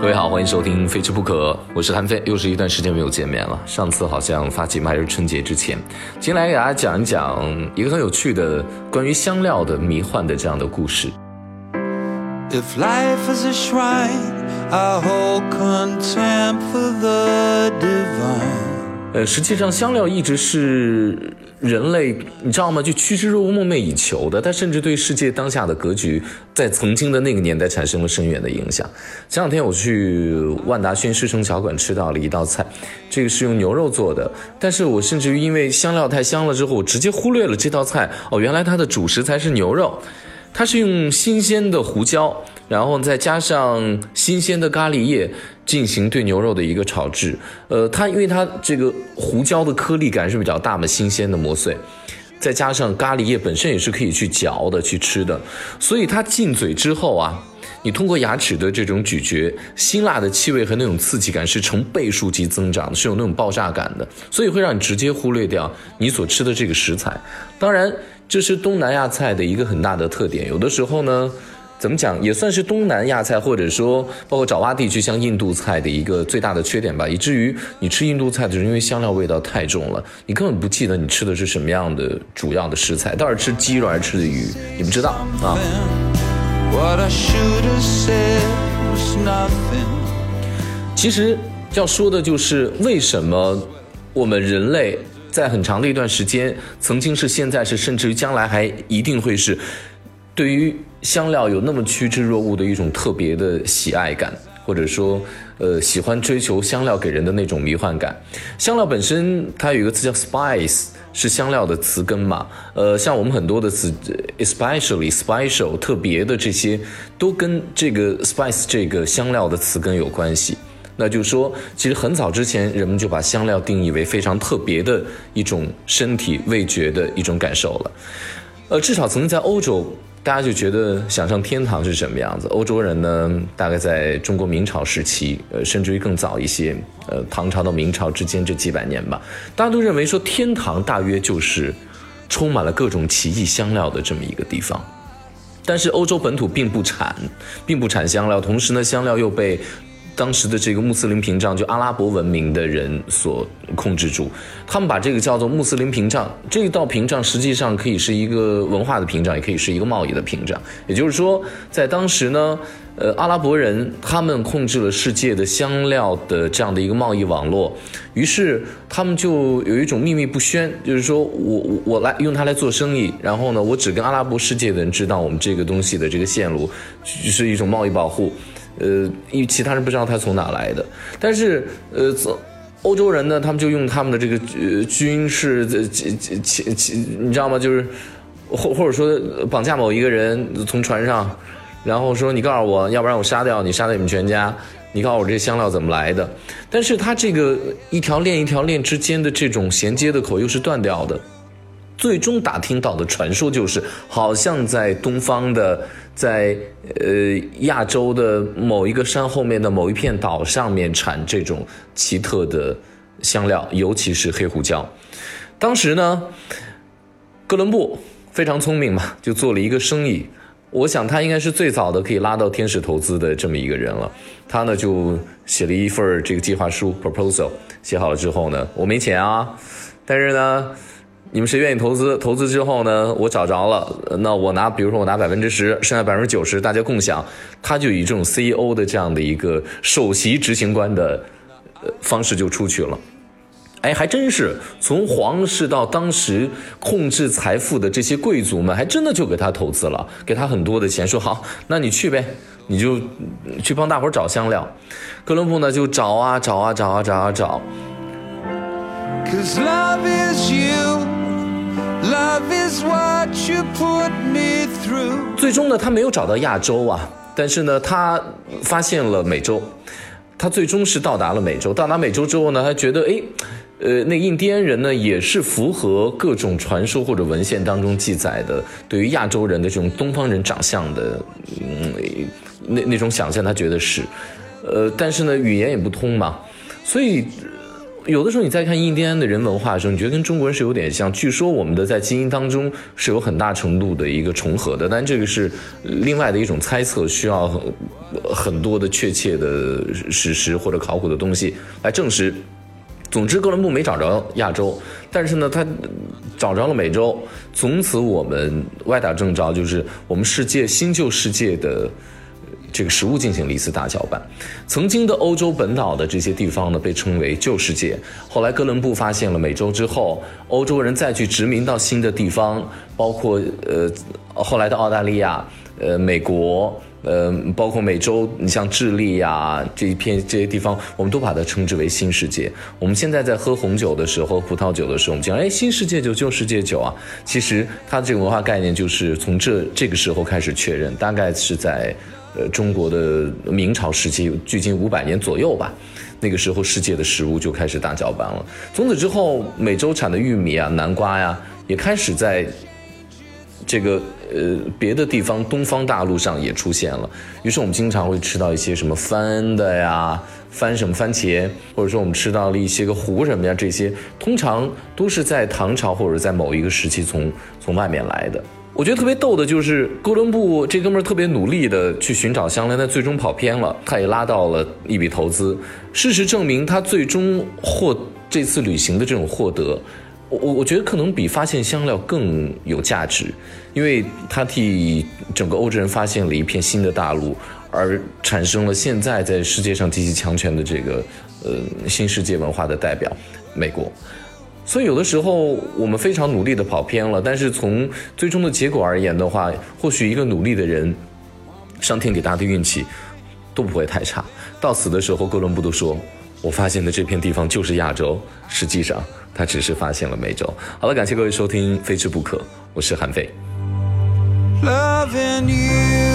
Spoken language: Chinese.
各位好，欢迎收听《非吃不可》，我是韩飞，又是一段时间没有见面了。上次好像发节目还是春节之前。今天来给大家讲一讲一个很有趣的关于香料的迷幻的这样的故事。If life is a shrine, I hold contempt for the divine. 呃，实际上香料一直是人类，你知道吗？就趋之若鹜、梦寐以求的。它甚至对世界当下的格局，在曾经的那个年代产生了深远的影响。前两天我去万达轩狮城小馆吃到了一道菜，这个是用牛肉做的。但是我甚至于因为香料太香了之后，我直接忽略了这道菜。哦，原来它的主食材是牛肉，它是用新鲜的胡椒。然后再加上新鲜的咖喱叶进行对牛肉的一个炒制，呃，它因为它这个胡椒的颗粒感是比较大嘛，新鲜的磨碎，再加上咖喱叶本身也是可以去嚼的去吃的，所以它进嘴之后啊，你通过牙齿的这种咀嚼，辛辣的气味和那种刺激感是成倍数级增长的，是有那种爆炸感的，所以会让你直接忽略掉你所吃的这个食材。当然，这是东南亚菜的一个很大的特点，有的时候呢。怎么讲也算是东南亚菜，或者说包括爪哇地区像印度菜的一个最大的缺点吧，以至于你吃印度菜的时候，因为香料味道太重了，你根本不记得你吃的是什么样的主要的食材，到底吃鸡肉还是吃的鱼，你不知道啊。其实要说的就是为什么我们人类在很长的一段时间，曾经是现在是，甚至于将来还一定会是。对于香料有那么趋之若鹜的一种特别的喜爱感，或者说，呃，喜欢追求香料给人的那种迷幻感。香料本身它有一个词叫 spice，是香料的词根嘛。呃，像我们很多的词，especially special，特别的这些，都跟这个 spice 这个香料的词根有关系。那就是说，其实很早之前，人们就把香料定义为非常特别的一种身体味觉的一种感受了。呃，至少曾经在欧洲。大家就觉得想象天堂是什么样子？欧洲人呢，大概在中国明朝时期，呃，甚至于更早一些，呃，唐朝到明朝之间这几百年吧，大家都认为说天堂大约就是充满了各种奇异香料的这么一个地方。但是欧洲本土并不产，并不产香料，同时呢，香料又被。当时的这个穆斯林屏障，就阿拉伯文明的人所控制住，他们把这个叫做穆斯林屏障。这一道屏障实际上可以是一个文化的屏障，也可以是一个贸易的屏障。也就是说，在当时呢，呃，阿拉伯人他们控制了世界的香料的这样的一个贸易网络，于是他们就有一种秘密不宣，就是说我我我来用它来做生意，然后呢，我只跟阿拉伯世界的人知道我们这个东西的这个线路，就是一种贸易保护。呃，因为其他人不知道他从哪来的，但是呃，欧洲人呢，他们就用他们的这个呃军事的其其其，你知道吗？就是或或者说绑架某一个人从船上，然后说你告诉我，要不然我杀掉你，杀掉你们全家。你告诉我这香料怎么来的？但是他这个一条链一条链之间的这种衔接的口又是断掉的。最终打听到的传说就是，好像在东方的，在呃亚洲的某一个山后面的某一片岛上面产这种奇特的香料，尤其是黑胡椒。当时呢，哥伦布非常聪明嘛，就做了一个生意。我想他应该是最早的可以拉到天使投资的这么一个人了。他呢就写了一份这个计划书 （proposal），写好了之后呢，我没钱啊，但是呢。你们谁愿意投资？投资之后呢，我找着了，那我拿，比如说我拿百分之十，剩下百分之九十大家共享。他就以这种 CEO 的这样的一个首席执行官的呃方式就出去了。哎，还真是从皇室到当时控制财富的这些贵族们，还真的就给他投资了，给他很多的钱，说好，那你去呗，你就去帮大伙找香料。哥伦布呢就找啊找啊找啊找啊找。最终呢，他没有找到亚洲啊，但是呢，他发现了美洲，他最终是到达了美洲。到达美洲之后呢，他觉得，哎，呃，那印第安人呢，也是符合各种传说或者文献当中记载的，对于亚洲人的这种东方人长相的，嗯，那那种想象，他觉得是，呃，但是呢，语言也不通嘛，所以。有的时候你在看印第安的人文化的时候，你觉得跟中国人是有点像。据说我们的在基因当中是有很大程度的一个重合的，但这个是另外的一种猜测，需要很多的确切的史实或者考古的东西来证实。总之，哥伦布没找着亚洲，但是呢，他找着了美洲。从此，我们歪打正着，就是我们世界新旧世界的。这个食物进行了一次大搅拌，曾经的欧洲本岛的这些地方呢，被称为旧世界。后来哥伦布发现了美洲之后，欧洲人再去殖民到新的地方，包括呃后来的澳大利亚、呃美国、呃包括美洲，你像智利呀这一片这些地方，我们都把它称之为新世界。我们现在在喝红酒的时候、葡萄酒的时候，我们讲哎新世界酒、旧世界酒啊，其实它这个文化概念就是从这这个时候开始确认，大概是在。呃，中国的明朝时期，距今五百年左右吧，那个时候世界的食物就开始大搅拌了。从此之后，美洲产的玉米啊、南瓜呀，也开始在这个呃别的地方东方大陆上也出现了。于是我们经常会吃到一些什么番的呀、番什么番茄，或者说我们吃到了一些个胡什么呀，这些通常都是在唐朝或者在某一个时期从从外面来的。我觉得特别逗的就是哥伦布这哥们儿特别努力的去寻找香料，但最终跑偏了。他也拉到了一笔投资。事实证明，他最终获这次旅行的这种获得，我我我觉得可能比发现香料更有价值，因为他替整个欧洲人发现了一片新的大陆，而产生了现在在世界上极其强权的这个呃新世界文化的代表——美国。所以有的时候我们非常努力的跑偏了，但是从最终的结果而言的话，或许一个努力的人，上天给他的运气都不会太差。到死的时候，哥伦布都说：“我发现的这片地方就是亚洲。”实际上，他只是发现了美洲。好了，感谢各位收听《非吃不可》，我是韩飞。Loving you.